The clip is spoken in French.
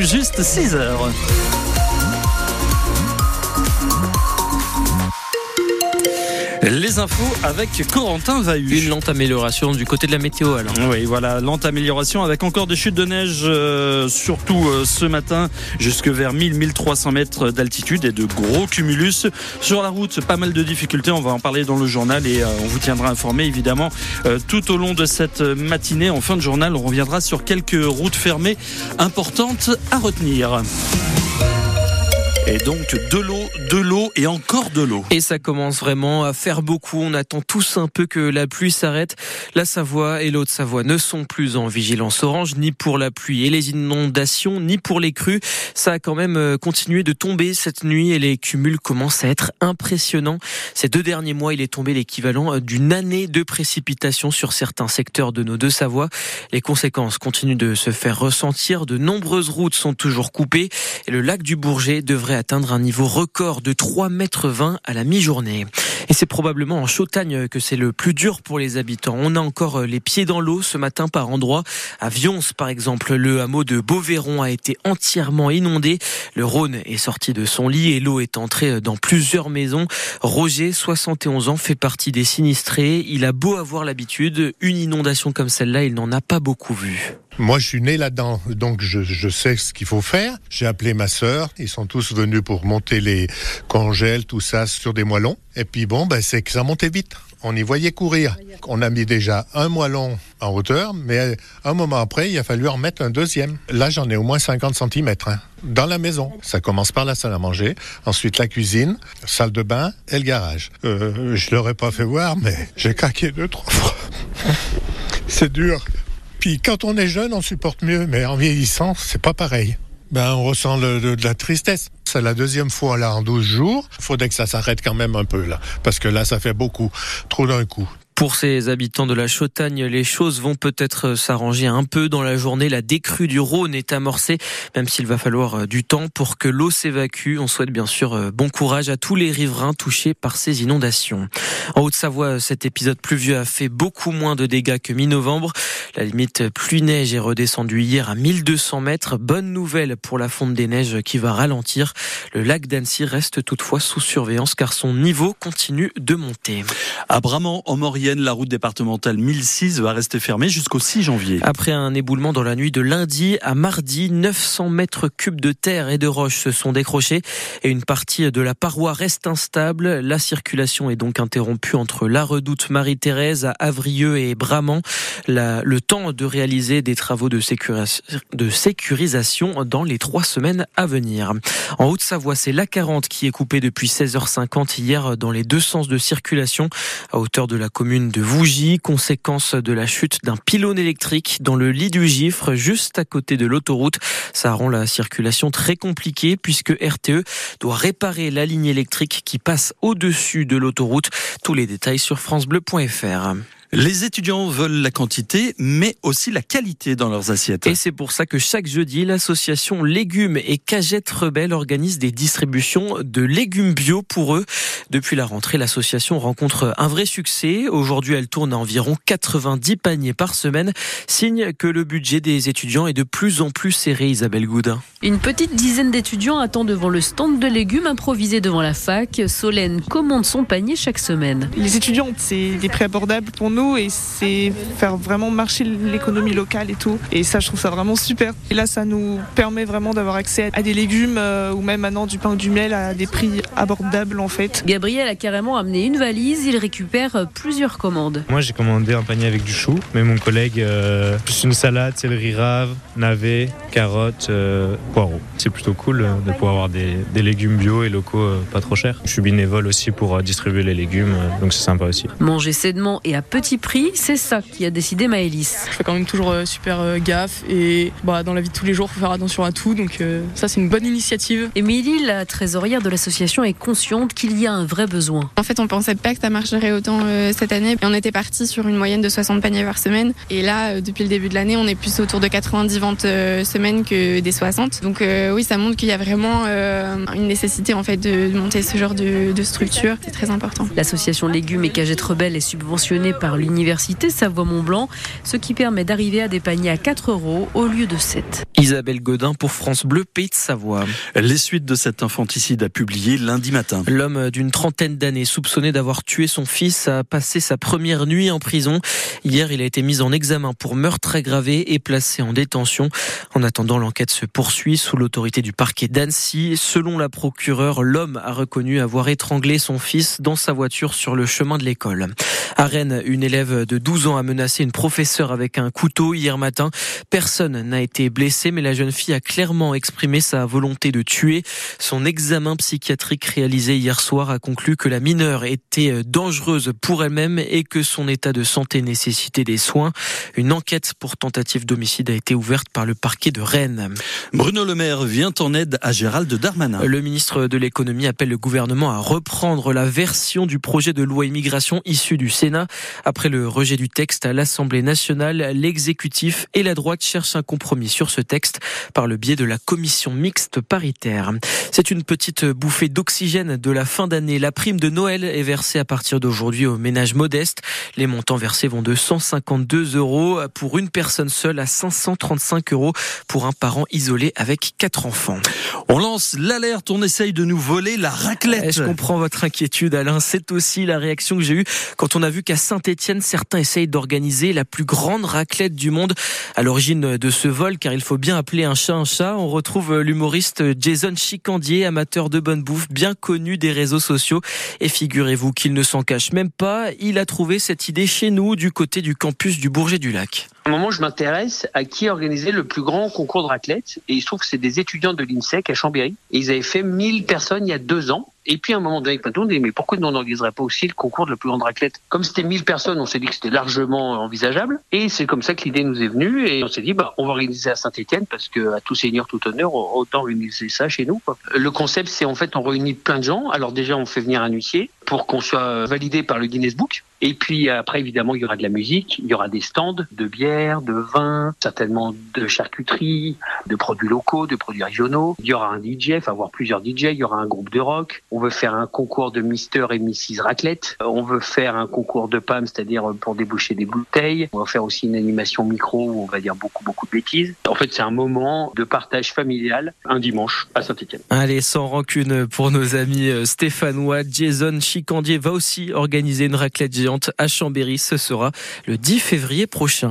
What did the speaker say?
juste 6 heures. Les infos avec Corentin Vahu. Une lente amélioration du côté de la météo alors. Oui, voilà, lente amélioration avec encore des chutes de neige, euh, surtout euh, ce matin, jusque vers 1000-1300 mètres d'altitude et de gros cumulus. Sur la route, pas mal de difficultés, on va en parler dans le journal et euh, on vous tiendra informé évidemment tout au long de cette matinée. En fin de journal, on reviendra sur quelques routes fermées importantes à retenir. Et donc de l'eau, de l'eau et encore de l'eau. Et ça commence vraiment à faire beaucoup. On attend tous un peu que la pluie s'arrête. La Savoie et l'Haute-Savoie ne sont plus en vigilance orange, ni pour la pluie et les inondations, ni pour les crues. Ça a quand même euh, continué de tomber cette nuit et les cumuls commencent à être impressionnants. Ces deux derniers mois, il est tombé l'équivalent euh, d'une année de précipitations sur certains secteurs de nos deux Savoies. Les conséquences continuent de se faire ressentir. De nombreuses routes sont toujours coupées et le lac du Bourget devrait atteindre un niveau record de 3,20 mètres à la mi-journée. Et c'est probablement en Chautagne que c'est le plus dur pour les habitants. On a encore euh, les pieds dans l'eau ce matin par endroits. À Vions, par exemple, le hameau de Beauvairon a été entièrement inondé. Le Rhône est sorti de son lit et l'eau est entrée dans plusieurs maisons. Roger, 71 ans, fait partie des sinistrés. Il a beau avoir l'habitude, une inondation comme celle-là, il n'en a pas beaucoup vu. Moi, je suis né là-dedans, donc je, je, sais ce qu'il faut faire. J'ai appelé ma sœur. Ils sont tous venus pour monter les congèles, tout ça, sur des moellons. Et puis bon, ben, c'est que ça montait vite. On y voyait courir. On a mis déjà un moellon en hauteur, mais un moment après, il a fallu en mettre un deuxième. Là, j'en ai au moins 50 cm hein, dans la maison. Ça commence par la salle à manger, ensuite la cuisine, salle de bain et le garage. Euh, je l'aurais pas fait voir, mais j'ai craqué deux, trois fois. c'est dur. Puis quand on est jeune, on supporte mieux, mais en vieillissant, c'est pas pareil. Ben, on ressent de la tristesse. C'est la deuxième fois là en 12 jours. Il faudrait que ça s'arrête quand même un peu là, parce que là, ça fait beaucoup, trop d'un coup. Pour ces habitants de la Chautagne, les choses vont peut-être s'arranger un peu dans la journée. La décrue du Rhône est amorcée, même s'il va falloir euh, du temps pour que l'eau s'évacue. On souhaite bien sûr euh, bon courage à tous les riverains touchés par ces inondations. En Haute-Savoie, cet épisode pluvieux a fait beaucoup moins de dégâts que mi-novembre. La limite pluie-neige est redescendue hier à 1200 mètres. Bonne nouvelle pour la fonte des neiges qui va ralentir. Le lac d'Annecy reste toutefois sous surveillance car son niveau continue de monter. En la route départementale 1006 va rester fermée jusqu'au 6 janvier. Après un éboulement dans la nuit de lundi à mardi, 900 mètres cubes de terre et de roches se sont décrochés et une partie de la paroi reste instable. La circulation est donc interrompue entre la redoute Marie-Thérèse à Avrieux et Bramant. le temps de réaliser des travaux de, de sécurisation dans les trois semaines à venir. En Haute-Savoie, c'est l'A40 qui est coupée depuis 16h50 hier dans les deux sens de circulation à hauteur de la commune de Vougy, conséquence de la chute d'un pylône électrique dans le lit du Gifre, juste à côté de l'autoroute. Ça rend la circulation très compliquée puisque RTE doit réparer la ligne électrique qui passe au-dessus de l'autoroute. Tous les détails sur francebleu.fr. Les étudiants veulent la quantité, mais aussi la qualité dans leurs assiettes. Et c'est pour ça que chaque jeudi, l'association Légumes et Cagettes Rebelles organise des distributions de légumes bio pour eux. Depuis la rentrée, l'association rencontre un vrai succès. Aujourd'hui, elle tourne à environ 90 paniers par semaine, signe que le budget des étudiants est de plus en plus serré, Isabelle Goudin. Une petite dizaine d'étudiants attend devant le stand de légumes improvisé devant la fac. Solène commande son panier chaque semaine. Les étudiants, c'est des prix abordables pour nous et c'est faire vraiment marcher l'économie locale et tout. Et ça, je trouve ça vraiment super. Et là, ça nous permet vraiment d'avoir accès à des légumes euh, ou même maintenant du pain ou du miel à des prix abordables en fait. Gabriel a carrément amené une valise, il récupère plusieurs commandes. Moi, j'ai commandé un panier avec du chou, mais mon collègue, euh, plus une salade, céleri rave, navet, carottes, euh, poireaux. C'est plutôt cool de pouvoir avoir des, des légumes bio et locaux pas trop chers. Je suis bénévole aussi pour distribuer les légumes, donc c'est sympa aussi. Manger sainement et à petit prix, c'est ça qui a décidé Maëlys. Je fais quand même toujours euh, super euh, gaffe et bah, dans la vie de tous les jours, il faut faire attention à tout. Donc euh, ça, c'est une bonne initiative. Émilie, la trésorière de l'association, est consciente qu'il y a un vrai besoin. En fait, on pensait pas que ça marcherait autant cette année. On était parti sur une moyenne de 60 paniers par semaine. Et là, depuis le début de l'année, on est plus autour de 90 ventes semaine que des 60. Donc oui, ça montre qu'il y a vraiment une nécessité en fait de monter ce genre de, de structure. C'est très important. L'association Légumes et Cagettes Rebelles est subventionnée par l'université Savoie-Mont-Blanc, ce qui permet d'arriver à des paniers à 4 euros au lieu de 7. Isabelle Godin pour France Bleu, Pays de Savoie. Les suites de cet infanticide a publié lundi matin. L'homme d'une trentaine d'années soupçonné d'avoir tué son fils a passé sa première nuit en prison. Hier, il a été mis en examen pour meurtre aggravé et placé en détention. En attendant, l'enquête se poursuit sous l'autorité du parquet d'Annecy. Selon la procureure, l'homme a reconnu avoir étranglé son fils dans sa voiture sur le chemin de l'école. À Rennes, une élève de 12 ans a menacé une professeure avec un couteau hier matin. Personne n'a été blessé, mais la jeune fille a clairement exprimé sa volonté de tuer. Son examen psychiatrique réalisé hier soir a conclu que la mineure était dangereuse pour elle-même et que son état de santé nécessitait des soins. Une enquête pour tentative d'homicide a été ouverte par le parquet de Rennes. Bruno Le Maire vient en aide à Gérald Darmanin. Le ministre de l'économie appelle le gouvernement à reprendre la version du projet de loi immigration issu du Sénat. Après le rejet du texte à l'Assemblée nationale, l'exécutif et la droite cherchent un compromis sur ce texte par le biais de la commission mixte paritaire. C'est une petite bouffée d'oxygène de la fin d'année. La prime de Noël est versée à partir d'aujourd'hui aux ménages modestes. Les montants versés vont de 152 euros pour une personne seule à 535 euros pour un parent isolé avec quatre enfants. On lance l'alerte, on essaye de nous voler la raclette. Je comprends votre inquiétude Alain, c'est aussi la réaction que j'ai eue quand on a vu qu'à Saint-Étienne, certains essayent d'organiser la plus grande raclette du monde. À l'origine de ce vol, car il faut bien appeler un chat un chat, on retrouve l'humoriste Jason Chicandier, amateur de bonne bouffe, bien connu des réseaux sociaux. Et figurez-vous qu'il ne s'en cache même pas, il a trouvé cette idée chez nous, du côté du campus du Bourget du Lac. Un moment, je m'intéresse à qui organisait le plus grand concours de raclette. Et il se trouve que c'est des étudiants de l'INSEC à Chambéry. Et ils avaient fait 1000 personnes il y a deux ans. Et puis à un moment donné, avec on dit mais pourquoi on n'organiserait pas aussi le concours de la plus grande raclette? Comme c'était 1000 personnes, on s'est dit que c'était largement envisageable. Et c'est comme ça que l'idée nous est venue. Et on s'est dit bah on va organiser à Saint-Étienne parce que à tout seigneur tout honneur, autant organiser ça chez nous. Quoi. Le concept c'est en fait on réunit plein de gens. Alors déjà on fait venir un huissier pour qu'on soit validé par le Guinness Book. Et puis après, évidemment, il y aura de la musique, il y aura des stands de bière, de vin, certainement de charcuterie, de produits locaux, de produits régionaux. Il y aura un DJ, enfin avoir plusieurs DJ, il y aura un groupe de rock. On veut faire un concours de Mister et Mrs. Raclette. On veut faire un concours de PAM, c'est-à-dire pour déboucher des bouteilles. On va faire aussi une animation micro où on va dire beaucoup, beaucoup de bêtises. En fait, c'est un moment de partage familial un dimanche à Saint-Etienne. Allez, sans rancune pour nos amis stéphanois, Jason Chicandier va aussi organiser une raclette géante à Chambéry. Ce sera le 10 février prochain.